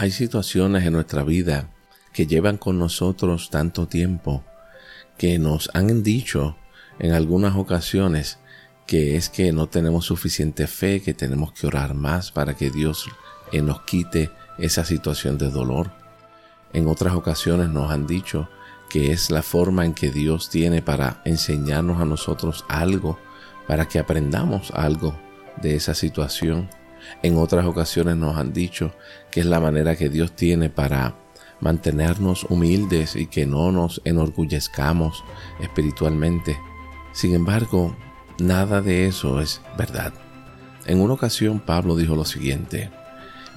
Hay situaciones en nuestra vida que llevan con nosotros tanto tiempo que nos han dicho en algunas ocasiones que es que no tenemos suficiente fe, que tenemos que orar más para que Dios eh, nos quite esa situación de dolor. En otras ocasiones nos han dicho que es la forma en que Dios tiene para enseñarnos a nosotros algo, para que aprendamos algo de esa situación. En otras ocasiones nos han dicho que es la manera que Dios tiene para mantenernos humildes y que no nos enorgullezcamos espiritualmente. Sin embargo, nada de eso es verdad. En una ocasión Pablo dijo lo siguiente,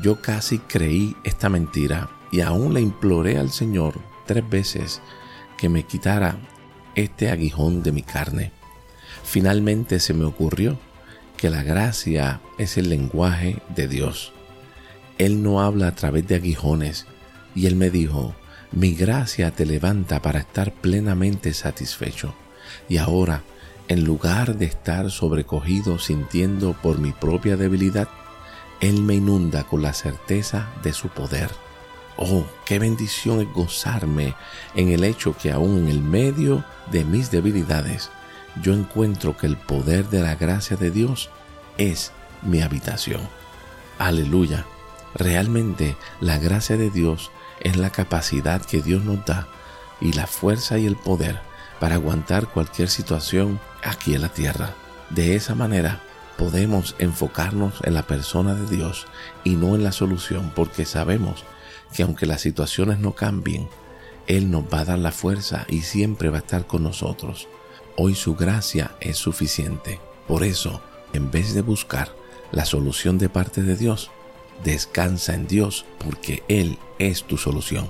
yo casi creí esta mentira y aún le imploré al Señor tres veces que me quitara este aguijón de mi carne. Finalmente se me ocurrió que la gracia es el lenguaje de Dios. Él no habla a través de aguijones y él me dijo, mi gracia te levanta para estar plenamente satisfecho. Y ahora, en lugar de estar sobrecogido sintiendo por mi propia debilidad, Él me inunda con la certeza de su poder. Oh, qué bendición es gozarme en el hecho que aún en el medio de mis debilidades, yo encuentro que el poder de la gracia de Dios es mi habitación. Aleluya. Realmente la gracia de Dios es la capacidad que Dios nos da y la fuerza y el poder para aguantar cualquier situación aquí en la tierra. De esa manera podemos enfocarnos en la persona de Dios y no en la solución porque sabemos que aunque las situaciones no cambien, Él nos va a dar la fuerza y siempre va a estar con nosotros. Hoy su gracia es suficiente. Por eso, en vez de buscar la solución de parte de Dios, descansa en Dios porque Él es tu solución.